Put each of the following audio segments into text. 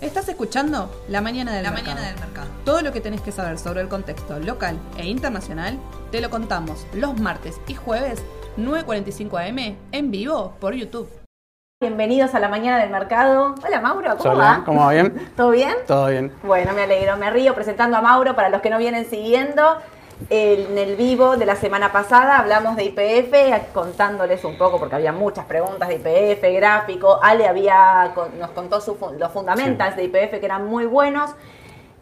Estás escuchando La Mañana del, La mercado. Mañana del Mercado. Todo lo que tenés que saber sobre el contexto local e internacional te lo contamos los martes y jueves 9.45 am en vivo por YouTube. Bienvenidos a la mañana del mercado. Hola Mauro, ¿cómo Hola, va? ¿cómo va? ¿Bien? ¿Todo bien? Todo bien. Bueno, me alegro, me río presentando a Mauro para los que no vienen siguiendo. En el vivo de la semana pasada hablamos de IPF, contándoles un poco, porque había muchas preguntas de IPF, gráfico. Ale había, nos contó su los fundamentals de IPF que eran muy buenos.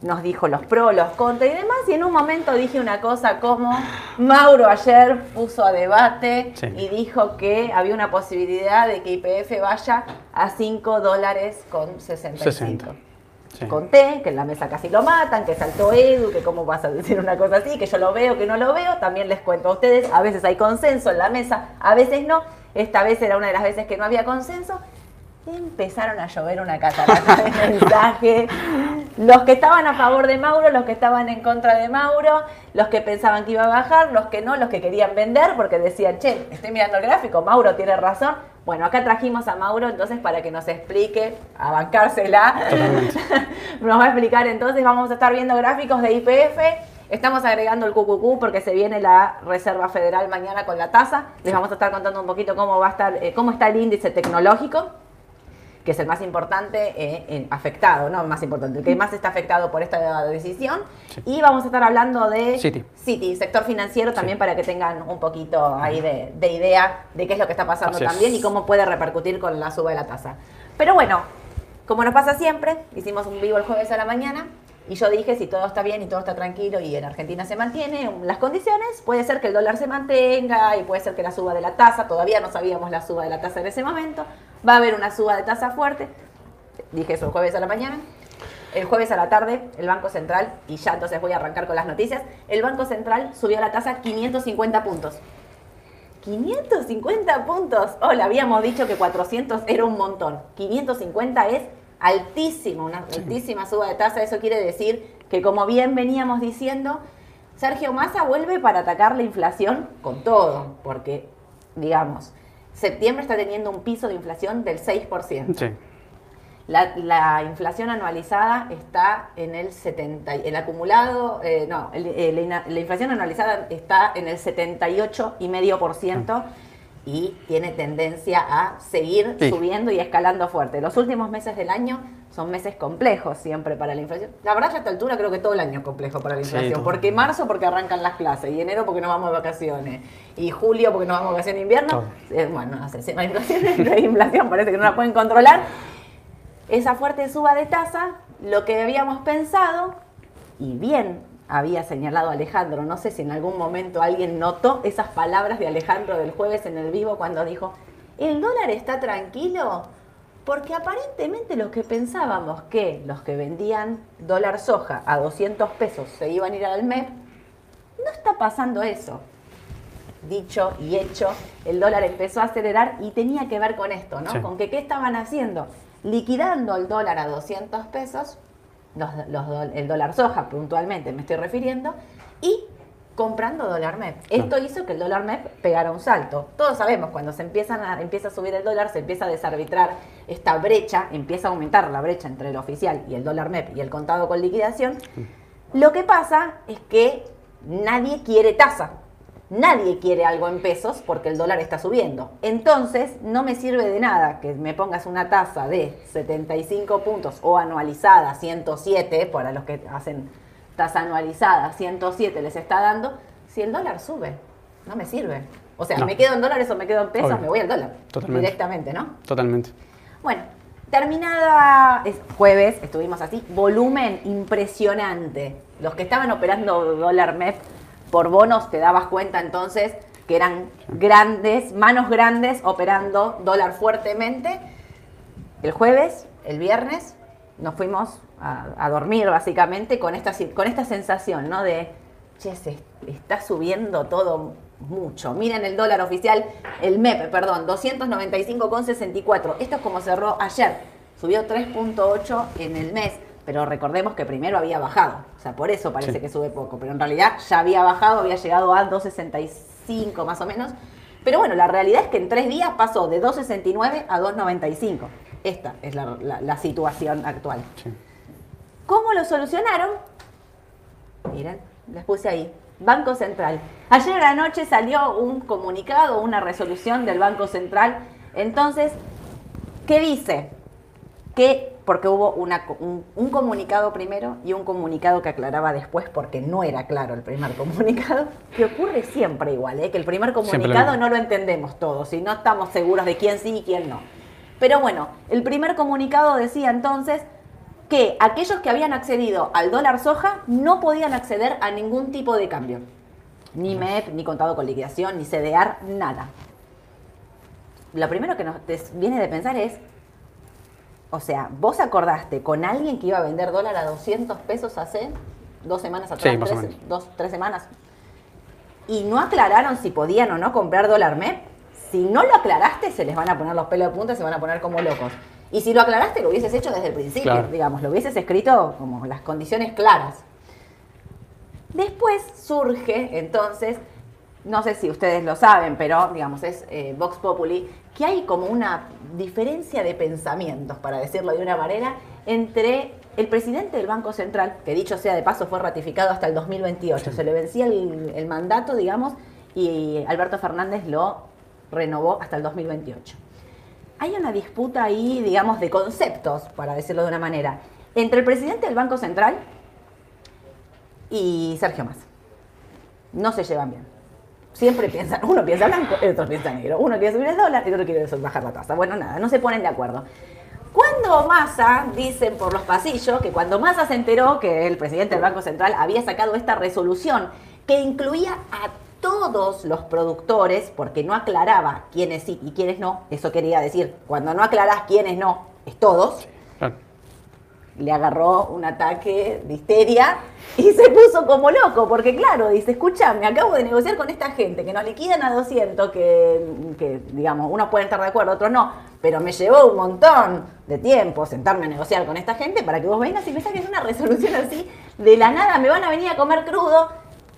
Nos dijo los pros, los contras y demás. Y en un momento dije una cosa como, Mauro ayer puso a debate Sí. y dijo que había una posibilidad de que IPF vaya a 5 dólares con 65. 60. Conté que en la mesa casi lo matan, que saltó Edu, que cómo vas a decir una cosa así, que yo lo veo, que no lo veo. También les cuento a ustedes, a veces hay consenso en la mesa, a veces no. Esta vez era una de las veces que no había consenso. Empezaron a llover una catarata de mensajes. Los que estaban a favor de Mauro, los que estaban en contra de Mauro, los que pensaban que iba a bajar, los que no, los que querían vender porque decían, che, estoy mirando el gráfico, Mauro tiene razón. Bueno, acá trajimos a Mauro entonces para que nos explique, a bancársela. nos va a explicar entonces, vamos a estar viendo gráficos de IPF. Estamos agregando el QQQ porque se viene la Reserva Federal mañana con la tasa. Les vamos a estar contando un poquito cómo va a estar, eh, cómo está el índice tecnológico que es el más importante eh, en- afectado, no el más importante, el que más está afectado por esta decisión. Sí. Y vamos a estar hablando de Citi. Citi, sector financiero también para que tengan un poquito ahí de, de idea de qué es lo que está pasando Así es. también y cómo puede repercutir con la suba de la tasa. Pero bueno, como nos pasa siempre, hicimos un vivo el jueves a la mañana y yo dije, si todo está bien y todo está tranquilo y en Argentina se mantiene las condiciones, puede ser que el dólar se mantenga y puede ser que la suba de la tasa, todavía no sabíamos la suba de la tasa en ese momento, va a haber una suba de tasa fuerte, dije eso el jueves a la mañana. El jueves a la tarde, el Banco Central, y ya entonces voy a arrancar con las noticias, el Banco Central subió la tasa 550 puntos. 550 puntos. Hola, habíamos dicho que 400 era un montón. 550 es altísimo, una altísima suba de tasa. Eso quiere decir que, como bien veníamos diciendo, Sergio Massa vuelve para atacar la inflación con todo, porque, digamos, septiembre está teniendo un piso de inflación del 6%. Sí. La, la inflación anualizada está en el 70, y- el acumulado, eh, no, el- la, inflación anualizada está en el 78,5% y tiene tendencia a seguir Sí. subiendo y escalando fuerte. Los últimos meses del año son meses complejos siempre para la inflación. La verdad, ya a esta altura creo que todo el año es complejo para la Sí, inflación, todo. porque marzo porque arrancan las clases, y enero porque nos vamos de vacaciones, y julio porque nos vamos de vacaciones de invierno. Eh, bueno, no sé, si hay inflación, hay inflación, parece que no la pueden controlar esa fuerte suba de tasa, lo que habíamos pensado, y bien había señalado Alejandro, no sé si en algún momento alguien notó esas palabras de Alejandro del jueves en el vivo cuando dijo, el dólar está tranquilo, porque aparentemente los que pensábamos que los que vendían dólar soja a 200 pesos se iban a ir al MEP, no está pasando eso dicho y hecho, el dólar empezó a acelerar y tenía que ver con esto, ¿no? Sí. Con que qué estaban haciendo, liquidando el dólar a 200 pesos, los- los el dólar soja puntualmente me estoy refiriendo, y comprando dólar MEP. Esto hizo que el dólar MEP pegara un salto. Todos sabemos, cuando se empiezan a, empieza a subir el dólar, se empieza a desarbitrar esta brecha, empieza a aumentar la brecha entre el oficial y el dólar MEP y el contado con liquidación. Lo que pasa es que nadie quiere tasa. Nadie quiere algo en pesos porque el dólar está subiendo. Entonces, no me sirve de nada que me pongas una tasa de 75 puntos o anualizada 107, para los que hacen tasa anualizada 107 les está dando, si el dólar sube. No me sirve. O sea, No. me quedo en dólares o me quedo en pesos, Obvio. me voy al dólar. Totalmente. Directamente, ¿no? Totalmente. Bueno, terminada es jueves, estuvimos así, volumen impresionante. Los que estaban operando dólar MEP por bonos, te dabas cuenta entonces que eran grandes, manos grandes operando dólar fuertemente. El jueves, el viernes, nos fuimos a, dormir básicamente con esta, con esta sensación, ¿no? De, che, se está subiendo todo mucho. Miren el dólar oficial, el MEP, perdón, 295,64. Esto es como cerró ayer. Subió 3.8 en el mes, pero recordemos que primero había bajado. O sea, por eso parece Sí. que sube poco, pero en realidad ya había bajado, había llegado a 2.65 más o menos. Pero bueno, la realidad es que en tres días pasó de 2.69 a 2.95. Esta es la, la- la situación actual. Sí. ¿Cómo lo solucionaron? Miren, les puse ahí. Banco Central. Ayer a la noche salió un comunicado, una resolución del Banco Central. Entonces, ¿qué dice? Que, porque hubo una un, un comunicado primero y un comunicado que aclaraba después porque no era claro el primer comunicado, que ocurre siempre igual, ¿eh? que el primer lo comunicado no lo entendemos todos y no estamos seguros de quién sí y quién no. Pero bueno, el primer comunicado decía entonces que aquellos que habían accedido al dólar soja no podían acceder a ningún tipo de cambio. Ni MEP, ni contado con liquidación, ni CDR, nada. Lo primero que nos viene de pensar es, o sea, vos acordaste con alguien que iba a vender dólar a 200 pesos hace dos semanas atrás, Sí, más o tres, menos. dos, tres semanas, y no aclararon si podían o no comprar dólar MEP. Si no lo aclaraste, se les van a poner los pelos de punta y se van a poner como locos. Y si lo aclaraste, lo hubieses hecho desde el principio, Claro. digamos, lo hubieses escrito como las condiciones claras. Después surge, entonces, no sé si ustedes lo saben, pero digamos, es eh, Vox Populi, que hay como una diferencia de pensamientos, para decirlo de una manera, entre el presidente del Banco Central, que dicho sea de paso fue ratificado hasta el 2028, se le vencía el, el mandato, digamos, y Alberto Fernández lo renovó hasta el 2028. Hay una disputa ahí, digamos, de conceptos, para decirlo de una manera, entre el presidente del Banco Central y Sergio Massa. No se llevan bien. Siempre piensan, uno piensa blanco, el otro piensa negro. Uno quiere subir el dólar el otro quiere bajar la tasa. Bueno, nada, no se ponen de acuerdo. Cuando Massa, dicen por los pasillos, que cuando Massa se enteró que el presidente del Banco Central había sacado esta resolución que incluía a todos los productores, porque no aclaraba quiénes sí y quiénes no, eso quería decir, cuando no aclarás quiénes no, es todos. Le agarró un ataque de histeria y se puso como loco, porque claro, dice, escúchame, acabo de negociar con esta gente que nos liquidan a 200, que, que, digamos, unos pueden estar de acuerdo, otros no, pero me llevó un montón de tiempo sentarme a negociar con esta gente para que vos vengas y me saques una resolución así, de la nada me van a venir a comer crudo,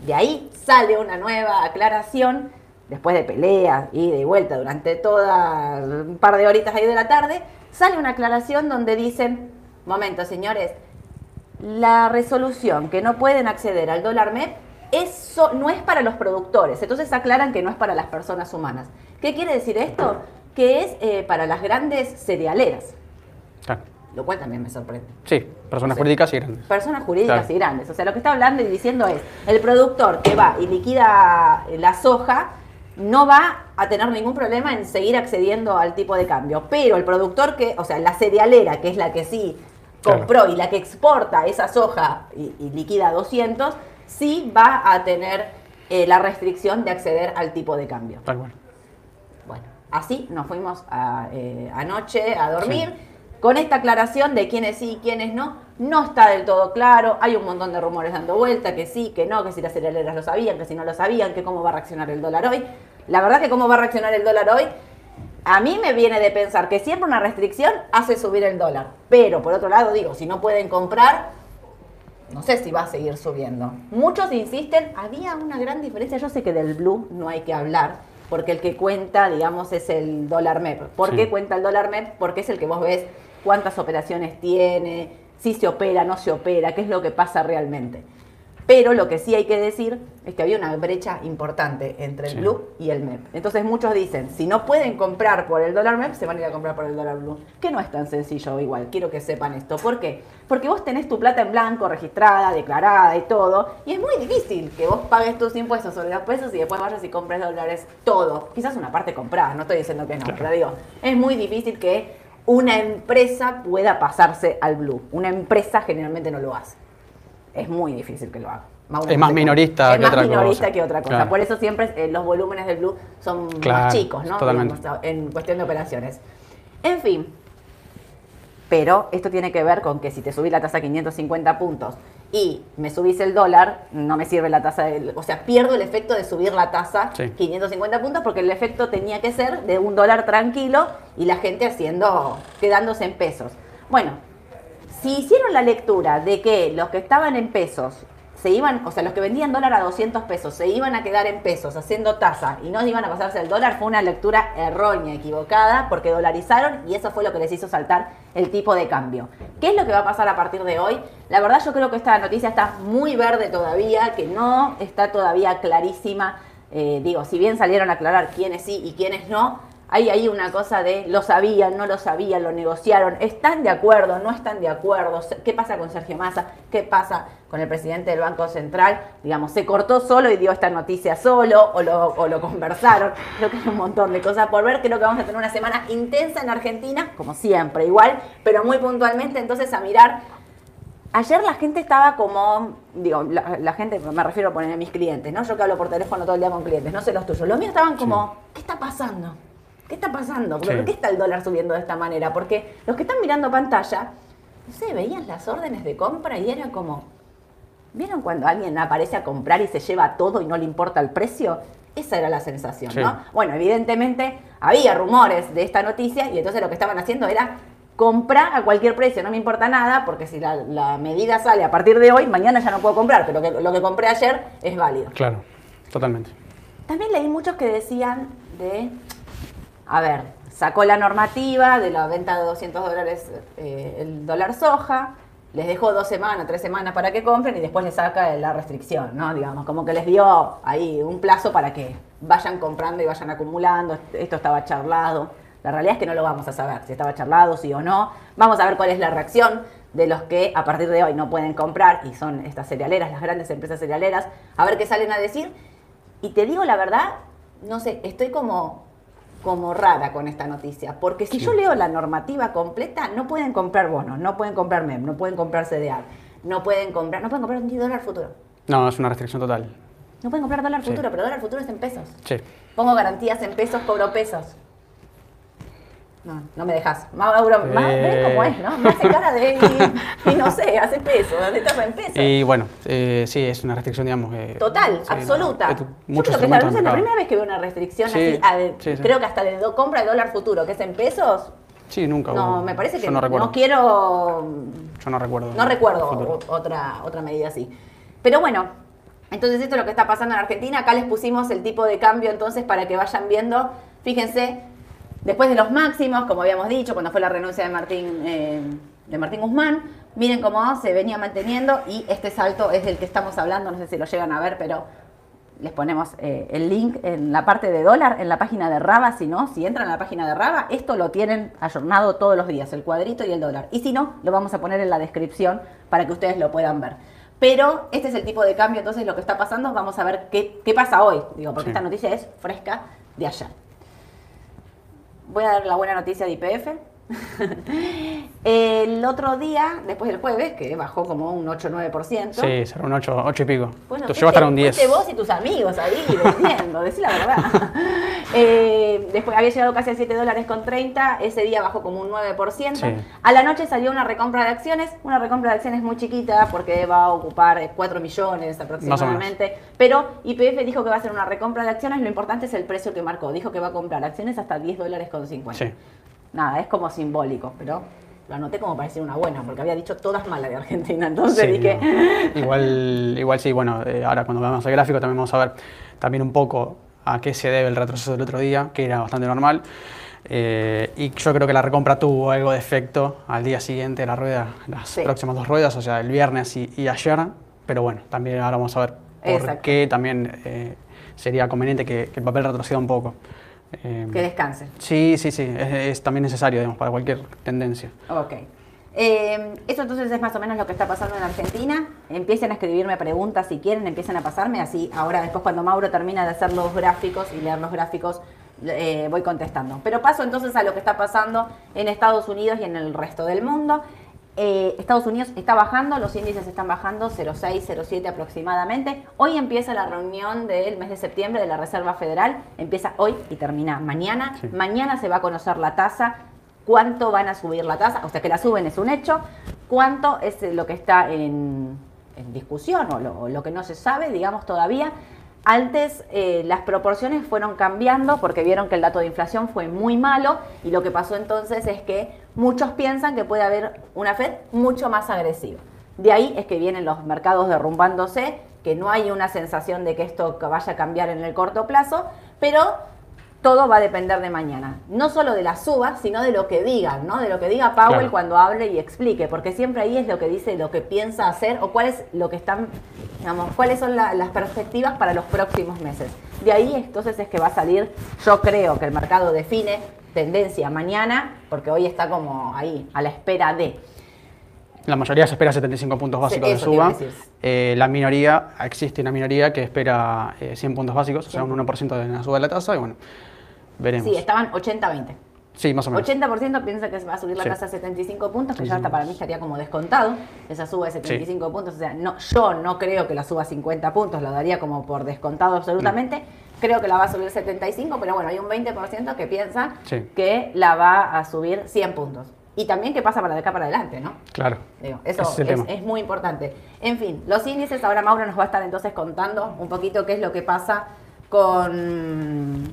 de ahí sale una nueva aclaración, después de peleas y de vuelta durante toda un par de horitas ahí de la tarde, sale una aclaración donde dicen, momento señores, la resolución que no pueden acceder al dólar MEP, eso no es para los productores, entonces aclaran que no es para las personas humanas. ¿Qué quiere decir esto? Que es eh, para las grandes cerealeras, Claro. lo cual también me sorprende Sí, personas jurídicas y grandes. personas jurídicas Claro. y grandes. O sea, lo que está hablando y diciendo es, el productor que va y liquida la soja no va a tener ningún problema en seguir accediendo al tipo de cambio. Pero el productor que, o sea, la cerealera, que es la que sí Claro. compró y la que exporta esa soja y, y liquida 200, sí va a tener eh, la restricción de acceder al tipo de cambio. Tal cual. Bueno, así nos fuimos a, eh, anoche a dormir. Con esta aclaración de quiénes sí y quiénes no, no está del todo claro. Hay un montón de rumores dando vuelta, que sí, que no, que si las cerealeras lo sabían, que si no lo sabían, que cómo va a reaccionar el dólar hoy. La verdad que cómo va a reaccionar el dólar hoy, a mí me viene de pensar que siempre una restricción hace subir el dólar. Pero por otro lado, digo, si no pueden comprar, no sé si va a seguir subiendo. Muchos insisten, había una gran diferencia, yo sé que del blue no hay que hablar, porque el que cuenta, digamos, es el dólar MEP. ¿Por Sí. qué cuenta el dólar MEP? Porque es el que vos ves cuántas operaciones tiene, si se opera, no se opera, qué es lo que pasa realmente. Pero lo que sí hay que decir es que había una brecha importante entre el Sí. blue y el MEP. Entonces muchos dicen, si no pueden comprar por el dólar MEP, se van a ir a comprar por el dólar blue. Que no es tan sencillo igual, quiero que sepan esto. ¿Por qué? Porque vos tenés tu plata en blanco, registrada, declarada y todo, y es muy difícil que vos pagues tus impuestos sobre los pesos y después vayas y compres dólares todo. Quizás una parte comprada, no estoy diciendo que no, Claro. pero digo, es muy difícil que una empresa pueda pasarse al blue. Una empresa generalmente no lo hace es muy difícil que lo haga. Mauro Es más minorista es que más otra minorista cosa. que otra cosa. Claro. Por eso siempre eh, los volúmenes del blue son Claro, más chicos, ¿no? totalmente. En cuestión de operaciones. En fin. Pero esto tiene que ver con que si te subís la tasa a 550 puntos y me subís el dólar, no me sirve la tasa del... O sea, pierdo el efecto de subir la tasa Sí. 550 puntos porque el efecto tenía que ser de un dólar tranquilo y la gente haciendo, quedándose en pesos. Bueno, si hicieron la lectura de que los que estaban en pesos se iban, o sea, los que vendían dólar a 200 pesos se iban a quedar en pesos haciendo tasa y no iban a pasarse el dólar, fue una lectura errónea, equivocada, porque dolarizaron y eso fue lo que les hizo saltar el tipo de cambio. ¿Qué es lo que va a pasar a partir de hoy? La verdad yo creo que esta noticia está muy verde todavía, que no está todavía clarísima. Eh, digo, si bien salieron a aclarar quiénes sí y quiénes no, hay ahí una cosa de lo sabían, no lo sabían, lo negociaron, están de acuerdo, no están de acuerdo, qué pasa con Sergio Massa, qué pasa con el presidente del Banco Central, digamos, se cortó solo y dio esta noticia solo o lo, o lo conversaron, creo que hay un montón de cosas por ver, creo que vamos a tener una semana intensa en Argentina, como siempre, igual, pero muy puntualmente, entonces a mirar. Ayer la gente estaba como, digo, la, gente, me refiero a poner a mis clientes, ¿no? Yo que hablo por teléfono todo el día con clientes, no sé los tuyos. Los míos estaban como, ¿qué está pasando? ¿Qué está pasando? ¿Por qué está el dólar subiendo de esta manera? Porque los que están mirando pantalla, no sé, veían las órdenes de compra y era como, ¿vieron cuando alguien aparece a comprar y se lleva todo y no le importa el precio? Esa era la sensación, ¿no? Bueno, evidentemente había rumores de esta noticia y entonces lo que estaban haciendo era comprar a cualquier precio, no me importa nada, porque si la, medida sale a partir de hoy, mañana ya no puedo comprar, pero lo que compré ayer es válido. Claro, totalmente. También leí muchos que decían de, a ver, sacó la normativa de la venta de 200 dólares eh, el dólar soja, les dejó dos semanas, tres semanas para que compren y después les saca la restricción, ¿no? Digamos, como que les dio ahí un plazo para que vayan comprando y vayan acumulando, esto estaba charlado. La realidad es que no lo vamos a saber, si estaba charlado, sí o no. Vamos a ver cuál es la reacción de los que a partir de hoy no pueden comprar y son estas cerealeras, las grandes empresas cerealeras, a ver qué salen a decir. Y te digo la verdad, no sé, estoy como como rara con esta noticia, porque si yo leo la normativa completa, no pueden comprar bonos, no pueden comprar MEM, no pueden comprar CDR, no pueden comprar, no pueden comprar ni dólar futuro. No, es una restricción total. No pueden comprar dólar futuro, pero dólar futuro es en pesos. Sí. Pongo garantías en pesos, cobro pesos. No, no me dejas. Mauro, más, ves cómo es, ¿no? Me hace cara de. Y, no sé, hace peso, en peso. Y bueno, eh, sí, es una restricción, digamos. Eh, Total, absoluta. Yo creo que la, es la primera vez que veo una restricción así, creo que hasta de compra de dólar futuro, que es en pesos. Sí, nunca. No, me parece que no, no, quiero. Yo no recuerdo. No recuerdo otra, otra medida así. Pero bueno, entonces esto es lo que está pasando en Argentina. Acá les pusimos el tipo de cambio entonces para que vayan viendo. Fíjense, Después de los máximos, como habíamos dicho, cuando fue la renuncia de Martín, eh, de Martín Guzmán, miren cómo se venía manteniendo y este salto es del que estamos hablando, no sé si lo llegan a ver, pero les ponemos eh, el link en la parte de dólar, en la página de Raba, si no, si entran a la página de Raba, esto lo tienen ayornado todos los días, el cuadrito y el dólar. Y si no, lo vamos a poner en la descripción para que ustedes lo puedan ver. Pero este es el tipo de cambio, entonces lo que está pasando, vamos a ver qué, pasa hoy, digo, porque esta noticia es fresca de ayer voy a dar la buena noticia de IPF. el otro día, después del jueves, que bajó como un 8-9%. Sí, será un 8, 8 y pico. Bueno, Tú llevas un 10. vos y tus amigos ahí vendiendo, decí la verdad. Eh, después había llegado casi a 7 dólares con 30, ese día bajó como un 9%. A la noche salió una recompra de acciones, una recompra de acciones muy chiquita porque va a ocupar 4 millones aproximadamente. Pero IPF dijo que va a hacer una recompra de acciones, lo importante es el precio que marcó. Dijo que va a comprar acciones hasta 10 dólares con 50. Sí nada, es como simbólico, pero lo anoté como para decir una buena, porque había dicho todas malas de Argentina, entonces dije... Igual, igual sí, bueno, eh, ahora cuando veamos el gráfico también vamos a ver también un poco a qué se debe el retroceso del otro día, que era bastante normal. Eh, y yo creo que la recompra tuvo algo de efecto al día siguiente, la rueda, las próximas dos ruedas, o sea, el viernes y, ayer. Pero bueno, también ahora vamos a ver por qué también eh, sería conveniente que, que, el papel retroceda un poco. Em, que descanse. Sí, sí, sí, es, también necesario, digamos, para cualquier tendencia. Ok. Eh, eso entonces es más o menos lo que está pasando en Argentina. Empiecen a escribirme preguntas si quieren, empiecen a pasarme así. Ahora después cuando Mauro termina de hacer los gráficos y leer los gráficos, eh, voy contestando. Pero paso entonces a lo que está pasando en Estados Unidos y en el resto del mundo. Eh, Estados Unidos está bajando, los índices están bajando 0,6, 0,7 aproximadamente. Hoy empieza la reunión del mes de septiembre de la Reserva Federal, empieza hoy y termina mañana. Mañana se va a conocer la tasa, cuánto van a subir la tasa, o sea que la suben es un hecho, cuánto es lo que está en, discusión o lo que no se sabe, digamos todavía. Antes eh, las proporciones fueron cambiando porque vieron que el dato de inflación fue muy malo y lo que pasó entonces es que muchos piensan que puede haber una Fed mucho más agresiva. De ahí es que vienen los mercados derrumbándose, que no hay una sensación de que esto vaya a cambiar en el corto plazo, pero todo va a depender de mañana. No solo de la suba, sino de lo que digan, ¿no? De lo que diga Powell Claro. cuando hable y explique, porque siempre ahí es lo que dice, lo que piensa hacer o cuál es lo que están, digamos, cuáles son la- las perspectivas para los próximos meses. De ahí entonces es que va a salir, yo creo que el mercado define tendencia mañana, porque hoy está como ahí, a la espera de. La mayoría se espera 75 puntos básicos de suba. Eh, la minoría, existe una minoría que espera eh, 100 puntos básicos, o sea, un 1% de la suba de la tasa, y bueno, veremos. Sí, estaban 80-20. Sí, más o menos. 80% piensa que se va a subir la Sí. tasa a 75 puntos, que ya 75 hasta para mí estaría como descontado, esa suba de 75 puntos. O sea, no, yo no creo que la suba a 50 puntos, lo daría como por descontado absolutamente. Creo que la va a subir 75, pero bueno, hay un 20% que piensa que la va a subir 100 puntos. Y también que pasa para de acá para adelante, ¿no? Claro. Digo, eso es muy importante. En fin, los índices, ahora Mauro nos va a estar entonces contando un poquito qué es lo que pasa con,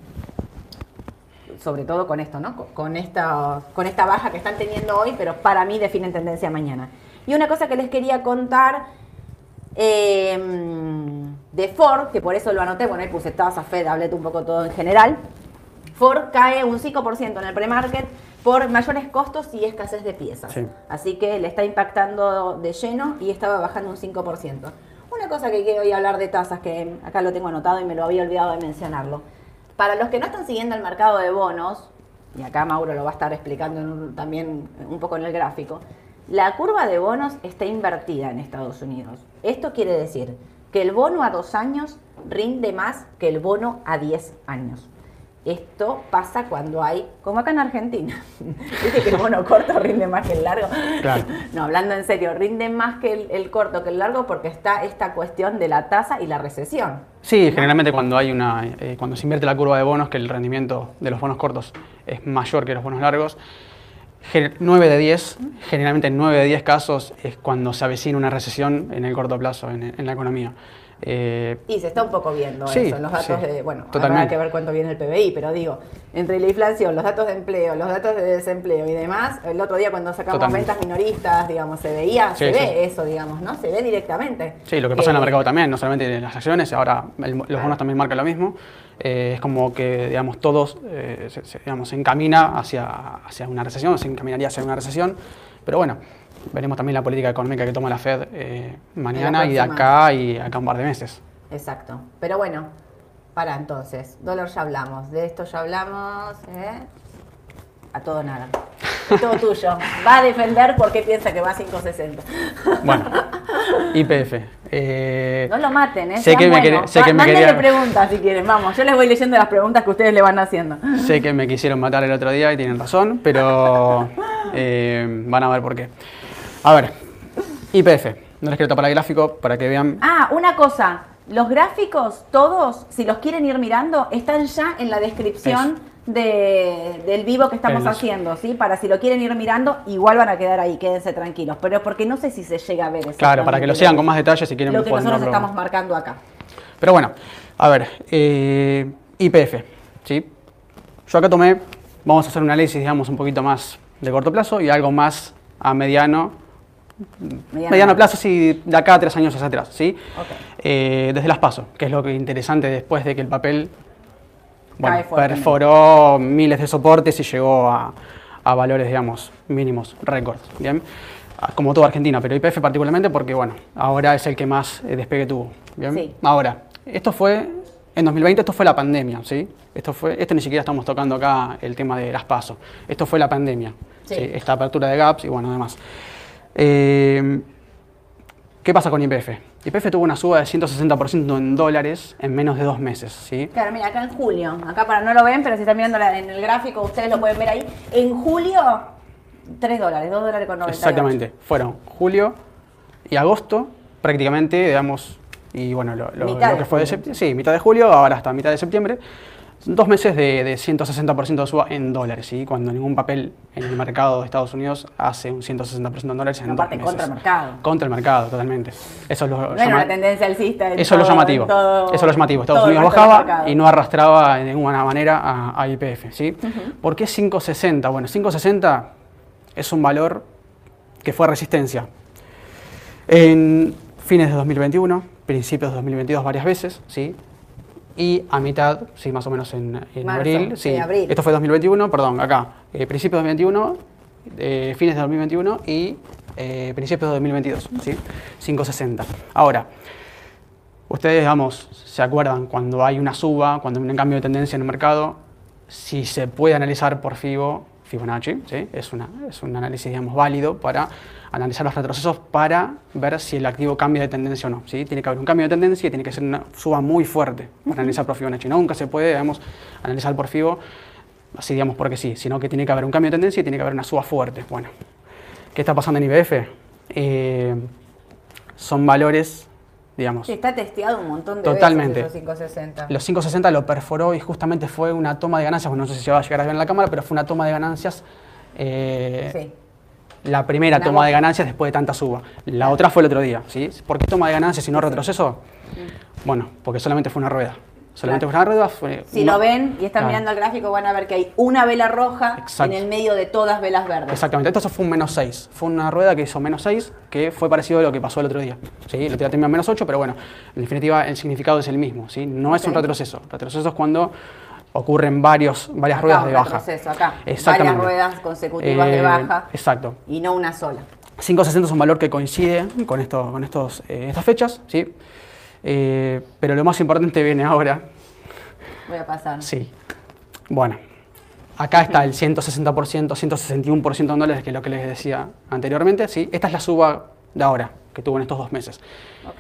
sobre todo con esto, ¿no? Con- esta, con esta baja que están teniendo hoy, pero para mí definen tendencia mañana. Y una cosa que les quería contar eh, de Ford, que por eso lo anoté, bueno, ahí puse tasa, Fed, hablé un poco todo en general. Ford cae un 5% en el premarket por mayores costos y escasez de piezas. Sí. Así que le está impactando de lleno y estaba bajando un 5%. Una cosa que quiero hoy hablar de tasas, que acá lo tengo anotado y me lo había olvidado de mencionarlo. Para los que no están siguiendo el mercado de bonos, y acá Mauro lo va a estar explicando también un poco en el gráfico, la curva de bonos está invertida en Estados Unidos. Esto quiere decir que el bono a dos años rinde más que el bono a 10 años. Esto pasa cuando hay, como acá en Argentina, dice que el bono corto rinde más que el largo. Claro. No, hablando en serio, rinde más que el, el corto que el largo porque está esta cuestión de la tasa y la recesión. Sí, generalmente cuando hay una, eh, cuando se invierte la curva de bonos, que el rendimiento de los bonos cortos es mayor que los bonos largos, gen- 9 de 10, generalmente en 9 de 10 casos es cuando se avecina una recesión en el corto plazo en, en la economía. Eh, Y se está un poco viendo Sí, eso los datos sí, de, bueno, habrá que ver cuánto viene el PBI, pero digo, entre la inflación, los datos de empleo, los datos de desempleo y demás, el otro día cuando sacamos Totalmente. ventas minoristas, digamos, se veía, Sí, se ve eso, digamos, ¿no? Se ve directamente. Sí, lo que pasa en el Que- mercado también, no solamente en las acciones, ahora el- los bonos también marcan lo mismo. Eh, es como que, digamos, todos, eh, se, se- digamos, se encamina hacia, hacia una recesión, se encaminaría hacia una recesión. Pero bueno, veremos también la política económica que toma la Fed eh, mañana y de acá y acá un par de meses. Exacto. Pero bueno, para entonces, dólar ya hablamos, de esto ya hablamos, ¿eh? A todo nada. Es todo tuyo. Va a defender porque piensa que va a 5.60. Bueno, IPF. eh, No lo maten, ¿eh? Sé que me sé que me mándenle quería- preguntas si quieren, vamos. Yo les voy leyendo las preguntas que ustedes le van haciendo. Sé que me quisieron matar el otro día y tienen razón, pero eh, van a ver por qué. A ver, IPF. No les quiero tapar el gráfico para que vean. Ah, una cosa. Los gráficos, todos, si los quieren ir mirando, están ya en la descripción de- del vivo que estamos haciendo, ¿sí? Para si lo quieren ir mirando, igual van a quedar ahí, quédense tranquilos. Pero porque no sé si se llega a ver eso. Claro, para que lo sigan con más detalle si quieren Lo que nosotros verlo. estamos marcando acá. Pero bueno, a ver, eh, IPF, ¿sí? Yo acá tomé, vamos a hacer un análisis, digamos, un poquito más de corto plazo y algo más a mediano, mediano, plazo, sí, de acá a tres años hacia atrás, ¿sí? Ok. Eh, desde las pasos, que es lo que interesante después de que el papel bueno, perforó miles de soportes y llegó a, a valores, digamos, mínimos, récords, ¿bien? Ah, Como toda Argentina, pero IPF particularmente porque, bueno, ahora es el que más eh, despegue tuvo, ¿bien? Sí. Ahora, esto fue, en 2020 esto fue la pandemia, ¿sí? Esto fue, esto ni siquiera estamos tocando acá el tema de las pasos, esto fue la pandemia, Sí. ¿sí? Esta apertura de gaps y bueno, demás. Eh, ¿Qué pasa con IPF? IPF tuvo una suba de 160% en dólares en menos de dos meses, ¿sí? Claro, mira, acá en julio, acá para no lo ven, pero si están mirando la- en el gráfico, ustedes lo pueden ver ahí. En julio, 3 dólares, 2 dólares con 98. Exactamente. Fueron julio y agosto, prácticamente, digamos, y bueno, lo, lo- Mitad lo de que fue de septiembre, sí, mitad de julio, ahora hasta mitad de septiembre, dos meses de, de 160% de suba en dólares, ¿sí? Cuando ningún papel en el mercado de Estados Unidos hace un 160% en dólares en Aparte, dos contra meses. el mercado. Contra el mercado, totalmente. Eso es lo No era llama- una tendencia alcista. Eso es lo llamativo. todo- Eso es lo llamativo. Estados Unidos bajaba y no arrastraba de ninguna manera a, IPF. ¿sí? ¿Por qué 560? Bueno, 560 es un valor que fue resistencia. En fines de 2021, principios de 2022 varias veces, ¿sí? Y a mitad, sí, más o menos en, en Marzo, abril, sí, sí. abril. Esto fue 2021, perdón, acá. eh, principios de 2021, eh, fines de 2021 y eh, principios de 2022, ¿sí? 560. Ahora, ustedes, digamos, se acuerdan cuando hay una suba, cuando hay un cambio de tendencia en el mercado, si se puede analizar por Fibo, Fibonacci, ¿sí? es, una, es un análisis digamos, válido para analizar los retrocesos para ver si el activo cambia de tendencia o no. ¿sí? Tiene que haber un cambio de tendencia y tiene que ser una suba muy fuerte para analizar por Fibonacci. Nunca se puede digamos, analizar por Fibo así digamos porque sí, sino que tiene que haber un cambio de tendencia y tiene que haber una suba fuerte. Bueno, ¿qué está pasando en IBF? Eh, son valores, digamos, Sí, está testeado un montón de Totalmente. veces esos 560. los 560 lo perforó y justamente fue una toma de ganancias, bueno, no sé si se va a llegar a ver en la cámara, pero fue una toma de ganancias, eh, Sí. La primera Una toma de ganancias después de tanta suba. La otra fue el otro día, ¿sí? ¿Por qué toma de ganancias y no retroceso? Bueno, porque solamente fue una rueda. Solamente Mm. Claro. fue una rueda. Fue Si una- lo ven y están Claro. mirando el gráfico, van a ver que hay una vela roja Exacto. en el medio de todas velas verdes. Exactamente, esto fue un menos 6. Fue una rueda que hizo menos 6, que fue parecido a lo que pasó el otro día. ¿sí? El otro día terminó en menos 8, pero bueno, en definitiva el significado es el mismo. ¿sí? No es un retroceso. Retroceso es cuando ocurren varios, varias ruedas de baja. retroceso, acá. Exactamente. Varias ruedas consecutivas de Eh, baja Exacto. y no una sola. 560 es un valor que coincide con, esto, con estos, eh, estas fechas, ¿sí? Eh, pero lo más importante viene ahora, Voy a pasar. Sí. Bueno, acá está el 160%, 161% en dólares, que es lo que les decía anteriormente. ¿sí? Esta es la suba de ahora, que tuvo en estos dos meses. Ok.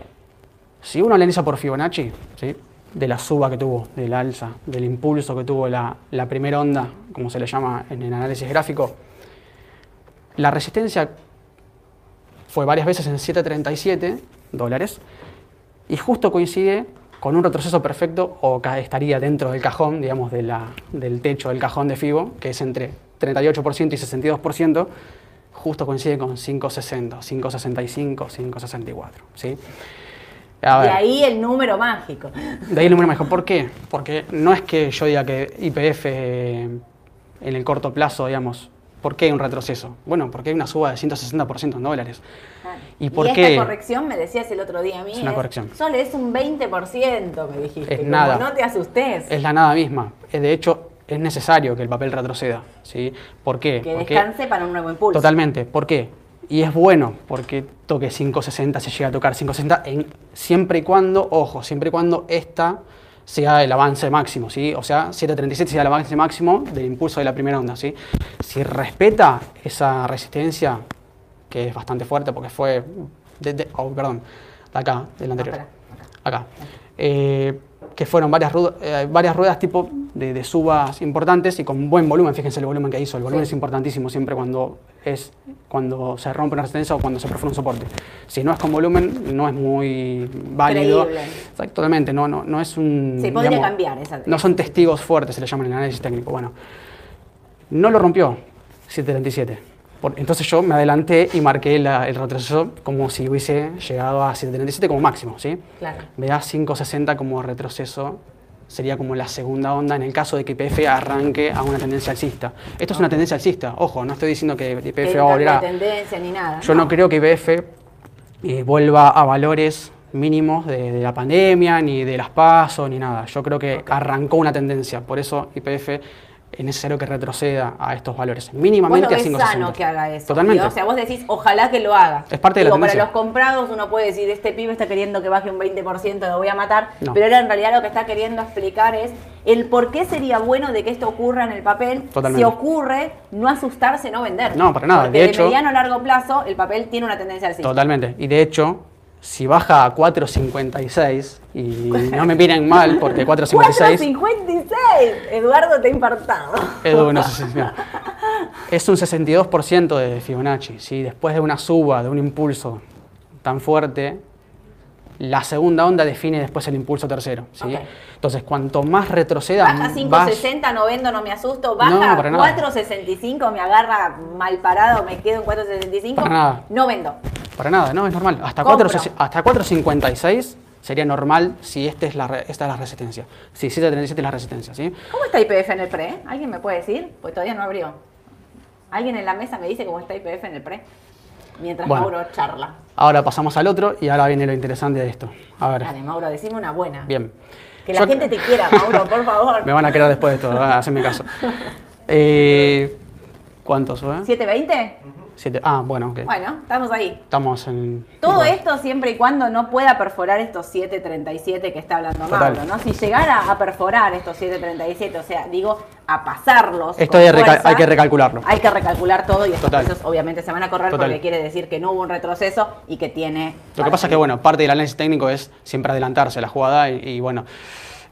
Si uno analiza por Fibonacci, ¿sí? De la suba que tuvo, del alza, del impulso que tuvo la, la primera onda, como se le llama en el análisis gráfico, la resistencia fue varias veces en 7,37 dólares y justo coincide con un retroceso perfecto o estaría dentro del cajón, digamos, de la- del techo del cajón de FIBO, que es entre 38% y 62%, justo coincide con 5,60, 5,65, 5,64. ¿sí? A De ahí el número mágico. de ahí el número mejor. ¿Por qué? Porque no es que yo diga que IPF eh, en el corto plazo, digamos, ¿por qué un retroceso? Bueno, porque hay una suba de 160% en dólares. ¿Y por esta qué? corrección me decías el otro día a mí. Es una corrección. Solo es un 20%, me dijiste. Es como nada. No te asustes. Es la nada misma. Eh, De hecho, es necesario que el papel retroceda. ¿sí? ¿Por qué? que Porque- descanse para un nuevo impulso. Totalmente. ¿Por qué? Y es bueno porque toque 560, se llega a tocar 560, en, siempre y cuando, ojo, siempre y cuando esta sea el avance máximo, ¿sí? O sea, 737 sea el avance máximo del impulso de la primera onda, ¿sí? Si respeta esa resistencia, que es bastante fuerte porque fue, de, de- oh, perdón, de acá, del anterior, acá, Eh, que fueron varias, ruedas- eh, varias ruedas tipo de, de subas importantes y con buen volumen, fíjense el volumen que hizo, el volumen Sí. es importantísimo siempre cuando es cuando se rompe una resistencia o cuando se perfora un soporte. Si no es con volumen, no es muy válido. Exacto, Totalmente, no, no, no es un... Sí, podría digamos, cambiar esa- No son testigos fuertes, se le llama en el análisis técnico. Bueno, no lo rompió 737. Entonces yo me adelanté y marqué la- el retroceso como si hubiese llegado a 737 como máximo, ¿sí? Claro. Me da 560 como retroceso, sería como la segunda onda en el caso de que IPF arranque a una tendencia alcista. Esto es una tendencia alcista, ojo, no estoy diciendo que IPF va a volver a... de tendencia ni nada. Yo no creo que IPF eh, vuelva a valores mínimos de, de la pandemia, ni de las PASO, ni nada. Yo creo que arrancó una tendencia, por eso IPF es necesario que retroceda a estos valores, Vos mínimamente a ves 560. sano que haga eso. Totalmente. O sea, vos decís, ojalá que lo haga. Es parte de la Digo, para tendencia. los comprados uno puede decir, este pibe está queriendo que baje un 20%, lo voy a matar. No. Pero en realidad lo que está queriendo explicar es el por qué sería bueno de que esto ocurra en el papel. Totalmente. Si ocurre, no asustarse, no vender. No, para nada. Porque De de, hecho- mediano a largo plazo, el papel tiene una tendencia así. Totalmente. Y de hecho, si baja a 4.56, y no me miren mal, porque 4.56 4.56. Eduardo te ha infartado. Edu, no sé si- mira. es un 62% de Fibonacci. ¿sí? Después de una suba, de un impulso tan fuerte, la segunda onda define después el impulso tercero. ¿sí? Entonces, cuanto más retroceda, Baja más- 5.60, no vendo, no me asusto. Baja No, para nada. 4.65, me agarra mal parado, me quedo en 4.65. Para nada. No vendo. Para nada, no, es normal. Hasta Compro. 4, hasta 4.56 sería normal si este es la, esta es la resistencia. Si 737 es la resistencia. ¿sí? ¿Cómo está IPF en el pre? ¿Alguien me puede decir? Pues todavía no abrió. ¿Alguien en la mesa me dice cómo está IPF en el pre? Mientras Bueno. Mauro charla. Ahora pasamos al otro y ahora viene lo interesante de esto. A ver, Dale, Mauro, decime una buena. bien. Que la Yo- gente te quiera, Mauro, por favor. Me van a querer después de esto, ¿verdad? haceme caso. Eh, ¿Cuántos? eh? ¿720? Siete. Ah, bueno, ok. Bueno, estamos ahí. Estamos en. Todo igual. esto siempre y cuando no pueda perforar estos 737 que está hablando Total. Mauro, ¿no? Si llegara a perforar estos 737, o sea, digo, a pasarlos. Esto hay fuerza, hay que recalcularlo. Hay que recalcular todo y estos precios obviamente se van a correr Total. porque quiere decir que no hubo un retroceso y que tiene. Lo que pasa es que, bueno, parte del análisis técnico es siempre adelantarse a la jugada y, y, bueno.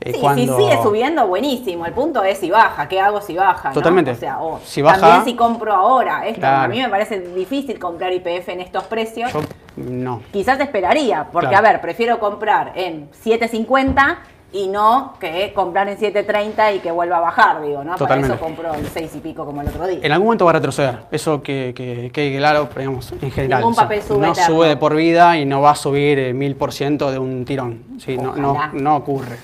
Eh, Sí, cuando... si sigue subiendo, buenísimo. El punto es si baja. ¿Qué hago si baja? no? Totalmente. O sea, o Si baja- también si compro ahora. Esto, Claro. A mí me parece difícil comprar IPF en estos precios. Yo, no. Quizás esperaría, porque Claro. a ver, prefiero comprar en 7.50 y no que comprar en 7.30 y que vuelva a bajar, digo, ¿no? Totalmente. Para eso compro el 6 y pico como el otro día. En algún momento va a retroceder. Eso que que quede claro, digamos, en general. Ningún papel sube no eterno. sube de por vida y no va a subir eh, mil por ciento de un tirón. Sí, no, no, no ocurre.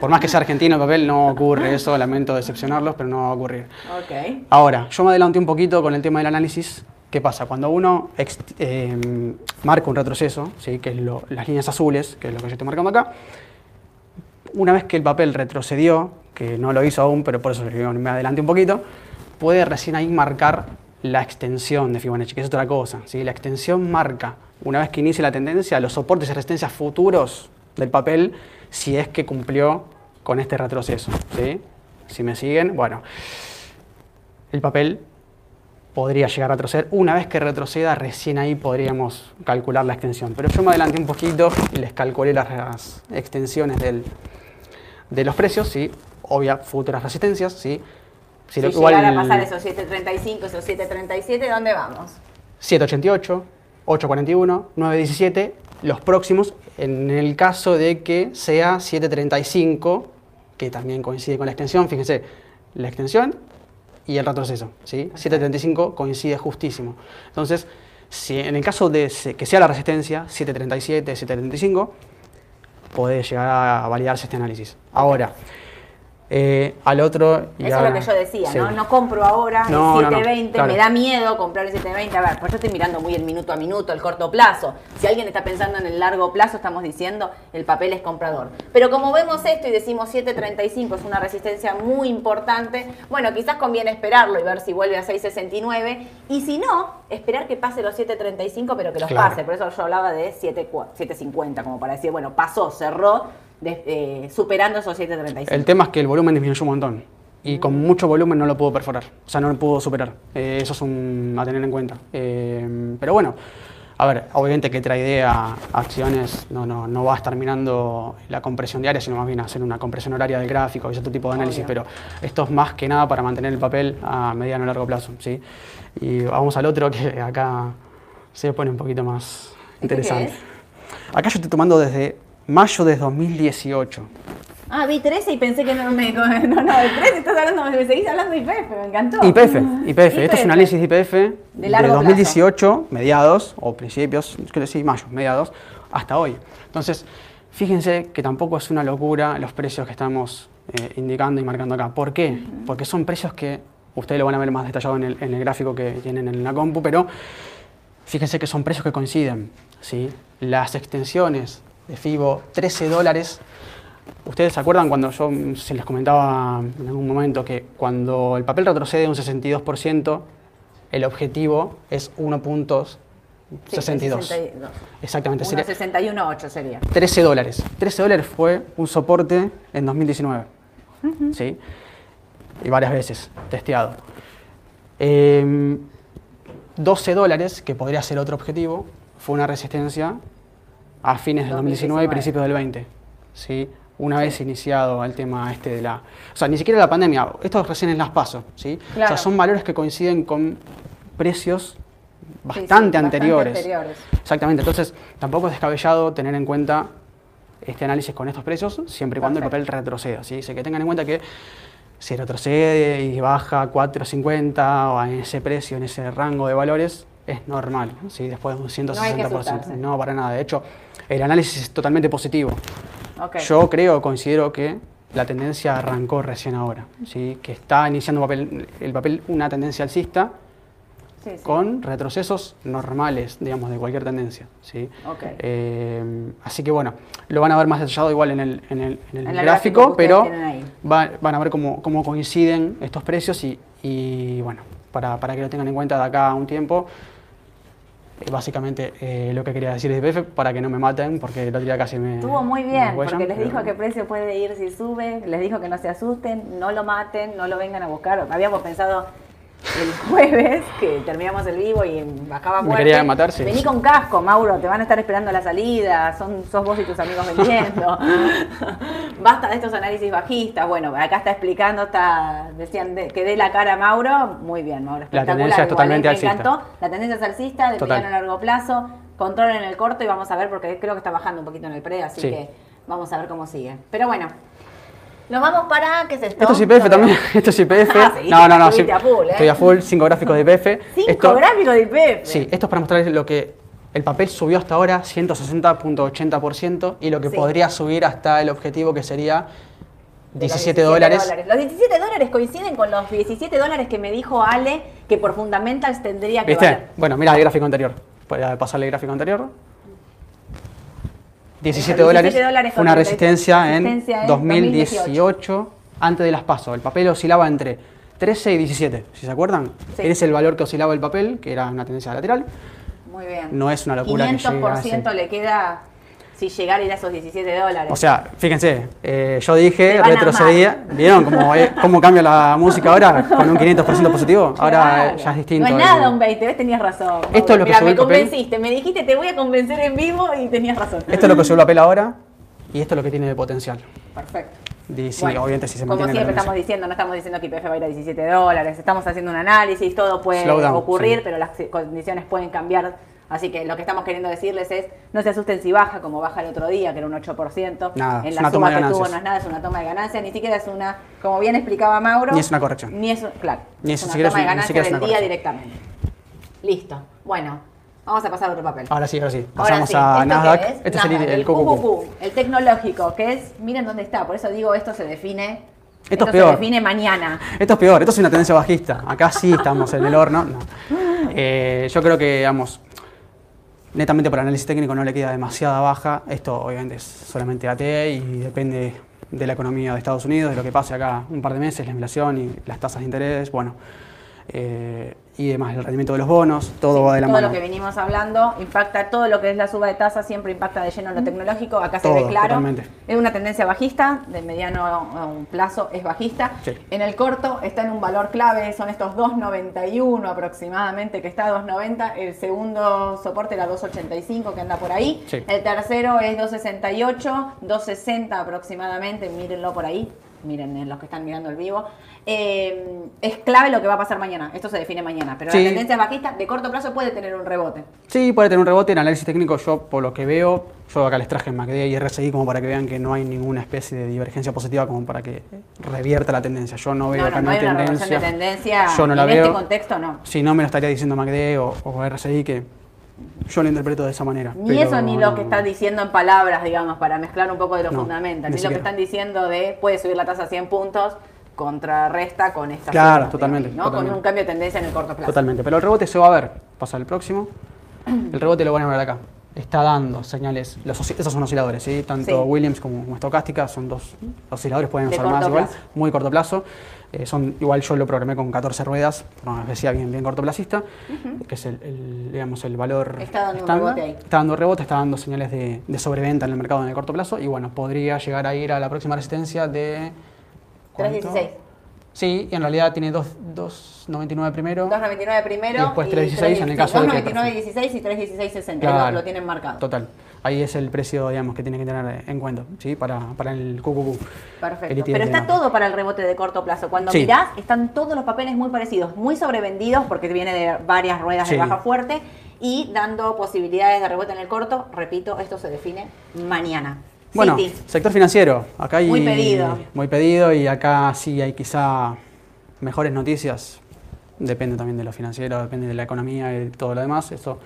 Por más que sea argentino el papel, no ocurre eso. Lamento decepcionarlos, pero no va a ocurrir. Ok. Ahora, yo me adelanté un poquito con el tema del análisis. ¿Qué pasa? Cuando uno eh, marca un retroceso, ¿sí? que es lo- las líneas azules, que es lo que yo estoy marcando acá, una vez que el papel retrocedió, que no lo hizo aún, pero por eso me adelanté un poquito, puede recién ahí marcar la extensión de Fibonacci, que es otra cosa. La extensión marca, una vez que inicie la tendencia, los soportes y resistencias futuros del papel, si es que cumplió con este retroceso. ¿sí? Si me siguen, bueno, el papel podría llegar a retroceder. Una vez que retroceda, recién ahí podríamos calcular la extensión. Pero yo me adelanté un poquito y les calculé las extensiones del- de los precios, ¿sí? obvia, futuras resistencias. ¿sí? Si lo- llegara a pasar esos 7.35, esos 7.37, ¿dónde vamos? 788, 841, 917, los próximos, en el caso de que sea 735, que también coincide con la extensión, fíjense, la extensión y el retroceso, ¿sí? 735 coincide justísimo. Entonces, si en el caso de que sea la resistencia, 737, 735, puede llegar a validarse este análisis. Ahora, eh, al otro... y Eso es lo que yo decía, sí. ¿no? No compro ahora No, el no, no, 720, claro. me da miedo comprar el 720. A ver, pues yo estoy mirando muy el minuto a minuto, el corto plazo. Si alguien está pensando en el largo plazo, estamos diciendo el papel es comprador. Pero como vemos esto y decimos 735 es una resistencia muy importante, bueno, quizás conviene esperarlo y ver si vuelve a 669. Y si no, esperar que pase los 735, pero que los Claro. pase. Por eso yo hablaba de 7, 750, como para decir, bueno, pasó, cerró, de- eh, superando esos 735. El tema es que el volumen disminuyó un montón. Y con mucho volumen no lo puedo perforar. O sea, no lo puedo superar. Eh, eso es un, a tener en cuenta. Eh, pero bueno, a ver, obviamente que idea acciones no, no, no va a estar mirando la compresión diaria, sino más bien hacer una compresión horaria del gráfico y otro tipo de análisis. Obvio. Pero esto es más que nada para mantener el papel a mediano y largo plazo. ¿sí? Y vamos al otro que acá se pone un poquito más ¿Este interesante. es? Acá yo estoy tomando desde mayo de 2018. Ah, vi 13 y pensé que no me. No, no, el 13 estás hablando, me seguís hablando de IPF, me encantó. IPF, IPF, esto es un análisis de IPF de, De largo 2018, mediados o principios, creo que sí, mayo, mediados, hasta hoy. Entonces, fíjense que tampoco es una locura los precios que estamos eh, indicando y marcando acá. ¿Por qué? Porque son precios que ustedes lo van a ver más detallado en el, en el gráfico que tienen en la compu, pero fíjense que son precios que coinciden. ¿sí? Las extensiones de FIBO, 13 dólares. ¿Ustedes se acuerdan cuando yo se les comentaba en algún momento que cuando el papel retrocede un 62%, el objetivo es 1.62? Sí, 62. Exactamente, Una sería 61.8 sería. 13 dólares. 13 dólares fue un soporte en 2019. ¿Sí? Y varias veces testeado. Em, 12 dólares, que podría ser otro objetivo, fue una resistencia a fines del 2019 y 2019. principios del 20. ¿sí? Una vez iniciado el tema este de la... O sea, ni siquiera la pandemia, esto recién en las pasos. ¿sí? O Claro. sea, son valores que coinciden con precios Sí, sí, bastante anteriores. anteriores. Exactamente, entonces tampoco es descabellado tener en cuenta este análisis con estos precios, siempre y cuando el papel retroceda. ¿sí? Así que tengan en cuenta que si retrocede y baja 4.50 o en ese precio, en ese rango de valores, es normal, ¿sí? después de un 160%. hay que asustarse. No, para nada. De hecho, el análisis es totalmente positivo. Ok. Yo creo, considero que la tendencia arrancó recién ahora, ¿sí? que está iniciando papel, el papel una tendencia alcista Sí, sí. con retrocesos normales, digamos, de cualquier tendencia. ¿sí? Ok. Eh, así que bueno, lo van a ver más detallado igual en el, en el- en el En gráfico, pero va- van a ver cómo, cómo coinciden estos precios y, y, bueno, para, para que lo tengan en cuenta de acá a un tiempo. Eh, Básicamente eh, lo que quería decir es IPF para que no me maten, porque el otro día casi me. Estuvo muy bien, huellan, porque les pero- dijo a qué precio puede ir si sube, les dijo que no se asusten, no lo maten, no lo vengan a buscar. Habíamos pensado el jueves que terminamos el vivo y bajaba Me fuerte. quería matar, sí. Vení con casco, Mauro, te van a estar esperando a la salida, son, sos vos y tus amigos vendiendo. Basta de estos análisis bajistas. Bueno, acá está explicando, está, decían de- que dé la cara a Mauro. Muy bien, Mauro. La Espectacular. tendencia es totalmente ¿eh? Me alcista. encantó. La tendencia es alcista, de mediano a largo plazo. Control en el corto y vamos a ver, porque creo que está bajando un poquito en el pre, así Sí. que vamos a ver cómo sigue. Pero bueno, nos vamos para. ¿Qué es esto? Esto es IPF también, esto es IPF. Ah, seguiste, no, no, no, sí, a full, ¿eh? estoy a full, cinco gráficos de IPF. Cinco Esto- gráficos de IPF. Sí, esto es para mostrarles lo que el papel subió hasta ahora, 160.80%, y lo que Sí. podría subir hasta el objetivo que sería De los 17 dólares. Los 17 dólares coinciden con los 17 dólares que me dijo Ale que por Fundamentals tendría que ¿Viste? valer. Bueno, mira el gráfico anterior. Puede pasarle el gráfico anterior. 17 17 dólares, dólares fue una resistencia, resistencia en en 2018, antes de las pasos. El papel oscilaba entre 13 y 17, si se acuerdan. Sí. Ese es el valor que oscilaba el papel, que era una tendencia lateral. Muy bien. No es una locura que llegue a 500% ese- le queda si llegar a esos 17 dólares. O sea, fíjense, eh, yo dije, retrocedía. ¿Vieron cómo, eh, cómo cambia la música ahora con un 500% positivo? Ahora Claro. eh, ya es distinto. No es nada un 20, ves, tenías razón. Esto es lo que Mira, me convenciste, me dijiste te voy a convencer en vivo y tenías razón. Esto es lo que subió la pela ahora y esto es lo que tiene de potencial. Perfecto. Y sí, Bueno, obviamente si se como siempre estamos diciendo, no estamos diciendo que IPF va a ir a 17 dólares, estamos haciendo un análisis, todo puede ocurrir, sí. pero las condiciones pueden cambiar. Así que lo que estamos queriendo decirles es, no se asusten si baja, como baja el otro día, que era un 8%. Nada, en es la una suba toma de que tuvo no es nada, es una toma de ganancias, ni siquiera es una, como bien explicaba Mauro. Ni es una corrección. Ni es, claro, Ni es es- una toma de es del día corrección. directamente. Listo. Bueno, vamos a pasar a otro papel. Ahora sí, ahora sí. Ahora Pasamos sí, a ¿esto Nasdaq. es? Este es el, el QQQ. QQQ, el tecnológico, que es, miren dónde está, por eso digo, esto se define, Esto es se define mañana. Esto es peor, esto es una tendencia bajista. Acá sí estamos en el horno. no. Eh, yo creo que, digamos, netamente por análisis técnico no le queda demasiada baja. Esto obviamente es solamente AT y depende de la economía de Estados Unidos, de lo que pase acá un par de meses, la inflación y las tasas de interés, bueno, eh, y demás, el rendimiento de los bonos, todo va de la todo mano. lo que venimos hablando impacta todo lo que es la suba de tasa siempre impacta de lleno en lo tecnológico acá se Todo, ve claro totalmente. es una tendencia bajista de mediano a un plazo es bajista Sí. en el corto está en un valor clave son estos 2.91 aproximadamente que está a 2.90 el segundo soporte era 2.85 que anda por ahí Sí. el tercero es 2.68 2.60 aproximadamente mírenlo por ahí miren eh, los que están mirando el vivo Eh, es clave lo que va a pasar mañana esto se define mañana pero Sí. la tendencia bajista de corto plazo puede tener un rebote. Sí, puede tener un rebote en análisis técnico. Yo, por lo que veo, yo acá les traje MACD y RSI como para que vean que no hay ninguna especie de divergencia positiva como para que revierta la tendencia. Yo no veo No, acá no, no hay una tendencia. de tendencia. Yo no la en veo. este contexto no. Si no, me lo estaría diciendo MACD o, o RSI, que yo lo interpreto de esa manera. Ni pero eso ni lo que están diciendo en palabras, digamos, para mezclar un poco de lo No, fundamental. ni Ni lo que están diciendo de puede subir la tasa a 100 puntos, contrarresta con esta Claro, totalmente, ¿no? totalmente. Con un cambio de tendencia en el corto plazo. Totalmente. Pero el rebote se va a ver. Pasa al próximo. El rebote lo van a ver acá. Está dando señales. Los esos son osciladores, ¿sí? Tanto Sí. Williams como, como Estocástica son dos osciladores, pueden De usar más igual. Muy corto plazo. Eh, son, igual yo lo programé con 14 ruedas, por una decía bien, bien cortoplacista, que es el, el, digamos, el valor Está dando un estándar. rebote ahí. Está dando rebote, está dando señales de, de sobreventa en el mercado en el corto plazo. Y bueno, podría llegar a ir a la próxima resistencia de. ¿cuánto? 3.16. Sí, y en realidad tiene dos- 2.99 primero. 2.99 primero. Y después 3.16 en el caso de que- 2.99.16 y 3.16.60. Claro. Lo, lo tienen marcado. Total. Ahí es el precio, digamos, que tiene que tener en cuenta, ¿sí? Para, para el QQQ. Perfecto. El Pero está todo para el rebote de corto plazo. Cuando Sí. mirás, están todos los papeles muy parecidos, muy sobrevendidos porque viene de varias ruedas de baja fuerte y dando posibilidades de rebote en el corto. Repito, esto se define mañana. Bueno, sector financiero. Acá hay. Muy pedido. Muy pedido y acá sí hay quizá mejores noticias. Depende también de lo financiero, depende de la economía y todo lo demás. Eso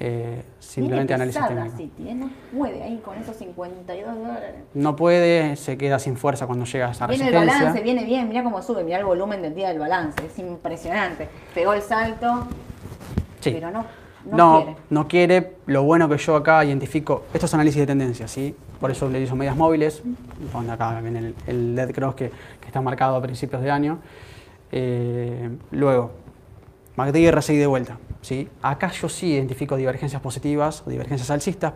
eh, simplemente Viene análisis técnico. Citi, ¿eh? No puede ahí con esos 52 dólares. No puede, se queda sin fuerza cuando llega a esa Viene el resistencia. balance, viene bien, mira cómo sube, mira el volumen del día del balance, es impresionante. Pegó el salto, Sí. pero no, no, No, quiere. no quiere. Lo bueno que yo acá identifico, esto es análisis de tendencia, ¿sí? Por eso le hizo medias móviles, donde acá viene el, el dead cross que, que está marcado a principios de año. Eh, luego, MACD y RSI de vuelta, ¿sí? Acá yo sí identifico divergencias positivas o divergencias alcistas.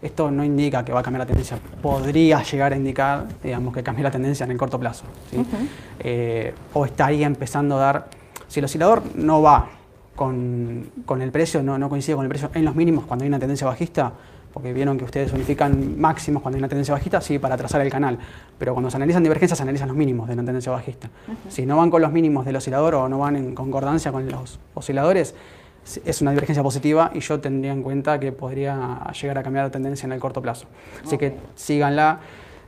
Esto no indica que va a cambiar la tendencia, podría llegar a indicar, digamos, que cambie la tendencia en el corto plazo, ¿sí? Eh, o estaría empezando a dar, si el oscilador no va con, con el precio, no, no coincide con el precio en los mínimos cuando hay una tendencia bajista, porque vieron que ustedes unifican máximos cuando hay una tendencia bajista, sí, para trazar el canal, pero cuando se analizan divergencias se analizan los mínimos de una tendencia bajista. Si no van con los mínimos del oscilador o no van en concordancia con los osciladores, es una divergencia positiva y yo tendría en cuenta que podría llegar a cambiar la tendencia en el corto plazo. Así que síganla.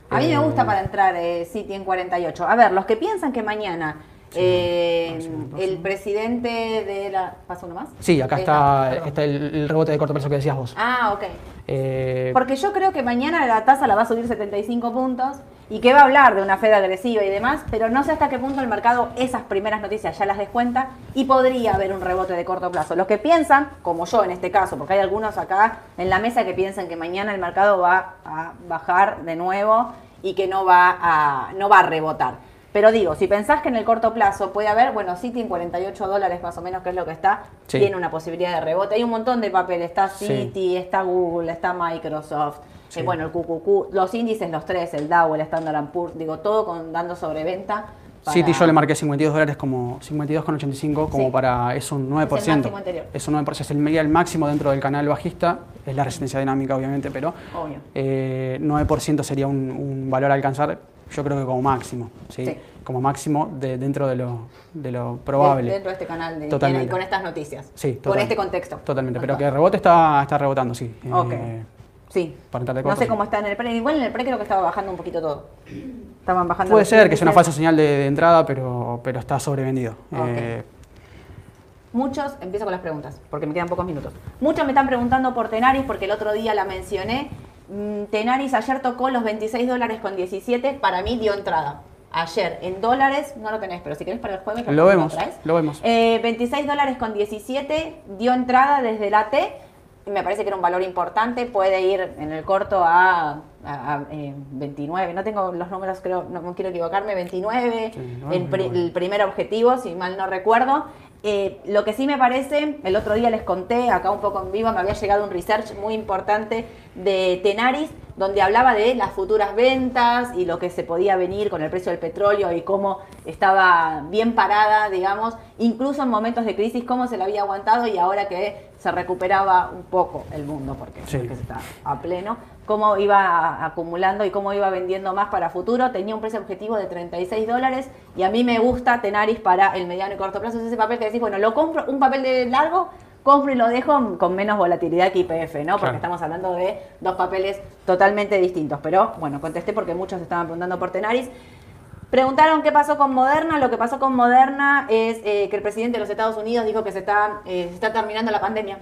A mí me Eh, gusta para entrar eh, City en 48. A ver, los que piensan que mañana eh, el presidente de la... ¿Pasa uno más? Sí, acá está, está el, el rebote de corto plazo que decías vos. Ah, ok. Eh, Porque yo creo que mañana la tasa la va a subir 75 puntos y que va a hablar de una Fed agresiva y demás, pero no sé hasta qué punto el mercado esas primeras noticias ya las descuenta y podría haber un rebote de corto plazo. Los que piensan, como yo en este caso, porque hay algunos acá en la mesa que piensan que mañana el mercado va a bajar de nuevo y que no va a, no va a rebotar. Pero digo, si pensás que en el corto plazo puede haber, bueno, Citi en 48 dólares más o menos, que es lo que está, Sí. tiene una posibilidad de rebote. Hay un montón de papel, está Sí. Citi, está Google, está Microsoft, Sí. eh, bueno, el QQQ, los índices, los tres, el Dow, el Standard Poor's, digo, todo con, dando sobreventa. para- City yo le marqué 52 dólares como 52,85 como para es un 9%. Es el máximo anterior. Es un 9%, es el, el máximo dentro del canal bajista, es la resistencia dinámica obviamente, pero Obvio. eh, 9% sería un, un valor a alcanzar, yo creo que como máximo, ¿sí? Sí. Como máximo de, dentro de lo, de lo probable. De- Dentro de este canal de, Totalmente. con estas noticias. Sí, Con total. este contexto. Totalmente, pero que rebote está, está rebotando, sí. Ok. Eh, Sí. para entrar de No sé cómo está en el pre. Igual en el pre creo que estaba bajando un poquito todo. Estaban bajando. Puede ser que sea una falsa señal de, de entrada, pero, pero está sobrevendido. Eh, Muchos, empiezo con las preguntas, porque me quedan pocos minutos. Muchos me están preguntando por Tenaris, porque el otro día la mencioné. Mm, Tenaris ayer tocó los 26 dólares con 17, para mí dio entrada. Ayer, en dólares, no lo tenés, pero si querés para el jueves... Lo vemos, traes. lo vemos. Eh, 26 dólares con 17 dio entrada desde la T. Me parece que era un valor importante. Puede ir en el corto a, a- a, eh, 29. No tengo los números, creo, no, no quiero equivocarme. 29. Sí, no, el, pri- el primer objetivo, si mal no recuerdo. Eh, lo que sí me parece, el otro día les conté, acá un poco en vivo, me había llegado un research muy importante de Tenaris, donde hablaba de las futuras ventas y lo que se podía venir con el precio del petróleo y cómo estaba bien parada, digamos, incluso en momentos de crisis, cómo se la había aguantado y ahora que se recuperaba un poco el mundo, porque, Sí. está a pleno, cómo iba acumulando y cómo iba vendiendo más para futuro. Tenía un precio objetivo de 36 dólares y a mí me gusta Tenaris para el mediano y corto plazo. Es ese papel que decís, bueno, lo compro, un papel de largo, compro y lo dejo con menos volatilidad que IPF, ¿no? Porque Claro. estamos hablando de dos papeles totalmente distintos. Pero bueno, contesté porque muchos estaban preguntando por Tenaris. Preguntaron qué pasó con Moderna. Lo que pasó con Moderna es eh, que el presidente de los Estados Unidos dijo que se está, eh, se está terminando la pandemia.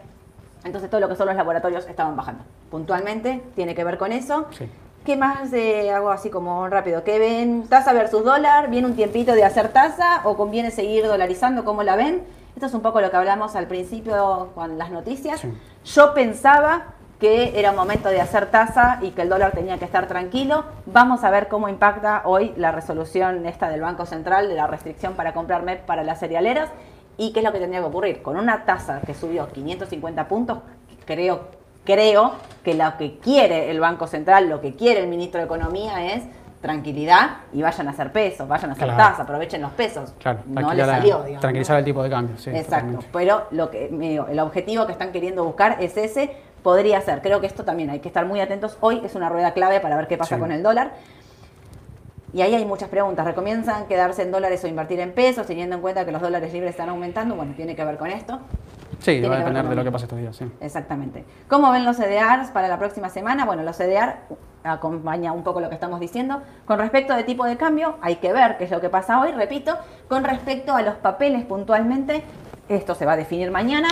Entonces todo lo que son los laboratorios estaban bajando. Puntualmente tiene que ver con eso. Sí. ¿Qué más eh, hago así como rápido? ¿Qué ven? ¿Tasa versus dólar? ¿Viene un tiempito de hacer tasa o conviene seguir dolarizando? ¿Cómo la ven? Esto es un poco lo que hablamos al principio con las noticias. Sí. Yo pensaba que era un momento de hacer tasa y que el dólar tenía que estar tranquilo. Vamos a ver cómo impacta hoy la resolución esta del Banco Central de la restricción para comprar MEP para las cerealeras y qué es lo que tendría que ocurrir. Con una tasa que subió 550 puntos, creo, creo que lo que quiere el Banco Central, lo que quiere el ministro de Economía es tranquilidad y vayan a hacer pesos, vayan a hacer Claro. tasa, aprovechen los pesos. Claro, no le tranquilizar, salió, digamos. tranquilizar el tipo de cambio. Sí, Exacto, totalmente. pero lo que digo, el objetivo que están queriendo buscar es ese, podría ser. Creo que esto también hay que estar muy atentos. Hoy es una rueda clave para ver qué pasa Sí. con el dólar. Y ahí hay muchas preguntas. ¿Recomiendan quedarse en dólares o invertir en pesos, teniendo en cuenta que los dólares libres están aumentando? Bueno, tiene que ver con esto. Sí, va a depender de lo que pase estos días. Sí. Exactamente. ¿Cómo ven los CDRs para la próxima semana? Bueno, los CDR acompaña un poco lo que estamos diciendo. Con respecto de tipo de cambio, hay que ver qué es lo que pasa hoy, repito. Con respecto a los papeles puntualmente, esto se va a definir mañana.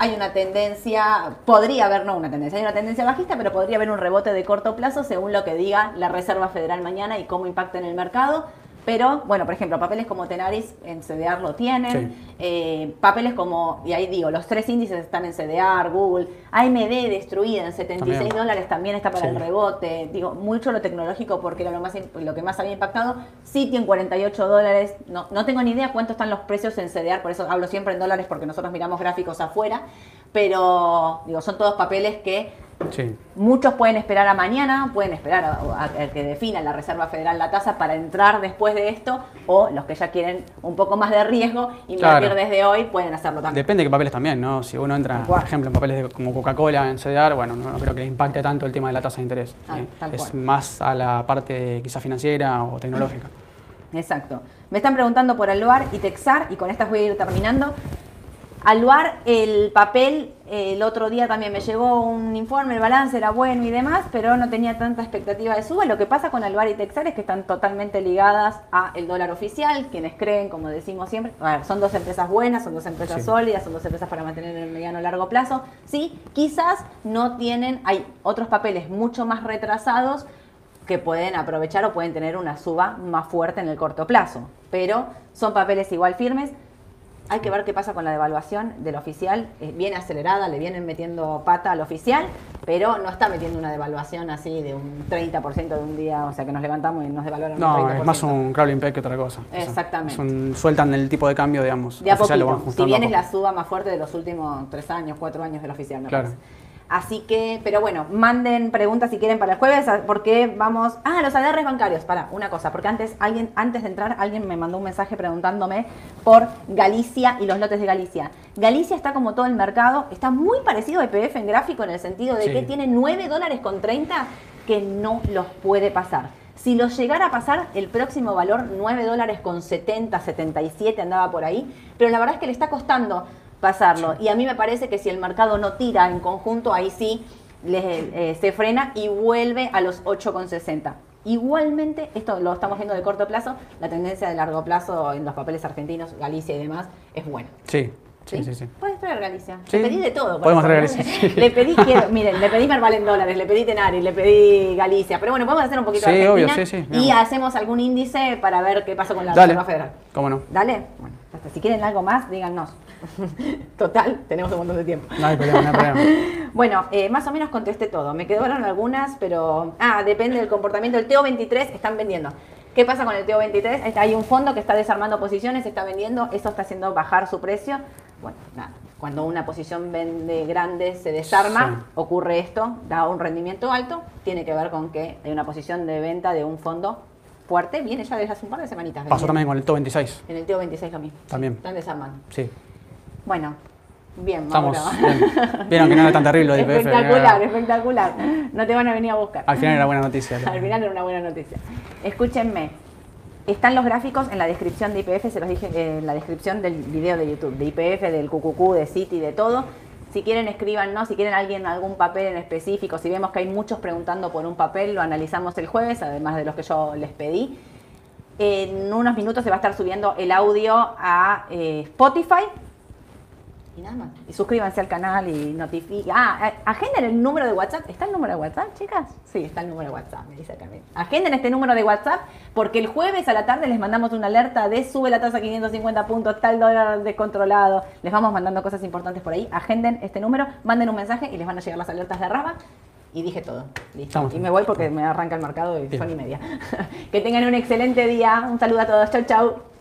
Hay una tendencia, podría haber, no una tendencia, hay una tendencia bajista, pero podría haber un rebote de corto plazo según lo que diga la Reserva Federal mañana y cómo impacta en el mercado. Pero, bueno, por ejemplo, papeles como Tenaris en CDR lo tienen. Sí. Eh, papeles como, y ahí digo, los tres índices están en CDR, Google. AMD destruida en 76 También. dólares también está para Sí. el rebote. Digo, mucho lo tecnológico porque era lo, más, lo que más había impactado. Citi en 48 dólares. No, no tengo ni idea cuánto están los precios en CDR, por eso hablo siempre en dólares porque nosotros miramos gráficos afuera. Pero, digo, son todos papeles que Sí. Muchos pueden esperar a mañana, pueden esperar a, a que defina la Reserva Federal la tasa para entrar después de esto, o los que ya quieren un poco más de riesgo, invertir Claro. desde hoy, pueden hacerlo también. Depende de qué papeles también, ¿no? Si uno entra, por ejemplo, en papeles de- como Coca-Cola en CDR, bueno, no, no creo que le impacte tanto el tema de la tasa de interés. Ah, Es más a la parte quizás financiera o tecnológica. Exacto. Me están preguntando por Aluar y Texar, y con estas voy a ir terminando. Aluar, el papel, el otro día también me llegó un informe, el balance era bueno y demás, pero no tenía tanta expectativa de suba. Lo que pasa con Aluar y Texar es que están totalmente ligadas a el dólar oficial, quienes creen, como decimos siempre, ver, son dos empresas buenas, son dos empresas Sí. sólidas, son dos empresas para mantener en el mediano o largo plazo. Sí, quizás no tienen, hay otros papeles mucho más retrasados que pueden aprovechar o pueden tener una suba más fuerte en el corto plazo. Pero son papeles igual firmes. Hay que ver qué pasa con la devaluación del oficial. Eh, viene acelerada, le vienen metiendo pata al oficial, pero no está metiendo una devaluación así de un 30% de un día, o sea que nos levantamos y nos devaluaron un No, 30%. es más un crawling peg que otra cosa. O sea, Exactamente. es un- sueltan el tipo de cambio, digamos. De a oficial, lo van poquito. Si bien es la suba más fuerte de los últimos tres años, cuatro años del oficial, me Claro. parece. Así que, pero bueno, manden preguntas si quieren para el jueves, porque vamos. Ah, los ADRs bancarios. Para, una cosa, porque antes alguien, antes de entrar, alguien me mandó un mensaje preguntándome por Galicia y los lotes de Galicia. Galicia está como todo el mercado, está muy parecido a EPF en gráfico en el sentido de Sí. que tiene 9 dólares con 30 que no los puede pasar. Si los llegara a pasar, el próximo valor 9 dólares con 70, 77 andaba por ahí, pero la verdad es que le está costando pasarlo. Y a mí me parece que si el mercado no tira en conjunto, ahí sí le- eh, se frena y vuelve a los 8,60. Igualmente, esto lo estamos viendo de corto plazo, la tendencia de largo plazo en los papeles argentinos, Galicia y demás, es buena. Sí, sí, sí. sí. Puedes traer Galicia. Sí. Le pedí de todo. Podemos traer Galicia. Le pedí, quiero- miren, le pedí Merval en dólares, le pedí Tenari, le pedí Galicia. Pero bueno, podemos hacer un poquito Sí, de Argentina obvio, sí, sí, Y hacemos algún índice para ver qué pasa con la Dale. Reserva Federal. ¿Cómo no? Dale. Bueno, si quieren algo más, díganos. Total, tenemos un montón de tiempo. No hay problema, no hay problema. Bueno, eh, más o menos contesté todo. Me quedaron algunas, pero. Ah, depende del comportamiento. El TO23 están vendiendo. ¿Qué pasa con el TO23? Está- Hay un fondo que está desarmando posiciones, está vendiendo, eso está haciendo bajar su precio. Bueno, nada. Cuando una posición vende grande se desarma, Sí. ocurre esto, da un rendimiento alto, tiene que ver con que hay una posición de venta de un fondo fuerte, viene ya desde hace un par de semanitas. Pasó también con el TO 26. En el TO26 lo mismo. sí, También. están desarmando. Sí. Bueno, bien, Estamos bien. Vieron que no era tan terrible lo de IPF. Espectacular, espectacular. No te van a venir a buscar. Al final era buena noticia. Al final era una buena noticia. Escúchenme. Están los gráficos en la descripción de IPF, se los dije eh, en la descripción del video de YouTube, de IPF, del QQQ, de City, de todo. Si quieren, escríbanos. Si quieren alguien algún papel en específico, si vemos que hay muchos preguntando por un papel, lo analizamos el jueves, además de los que yo les pedí. En unos minutos se va a estar subiendo el audio a eh, Spotify. Y nada más. Y suscríbanse al canal y notifiquen. Ah, agenden el número de WhatsApp. ¿Está el número de WhatsApp, chicas? Sí, está el número de WhatsApp, me dice Camila. Agenden este número de WhatsApp porque el jueves a la tarde les mandamos una alerta de sube la tasa a 550 puntos, tal dólar descontrolado. Les vamos mandando cosas importantes por ahí. Agenden este número, manden un mensaje y les van a llegar las alertas de Raba. Y dije todo. Listo. Estamos y me voy porque me arranca el mercado y Bien. son y media. que tengan un excelente día. Un saludo a todos. Chau, chau.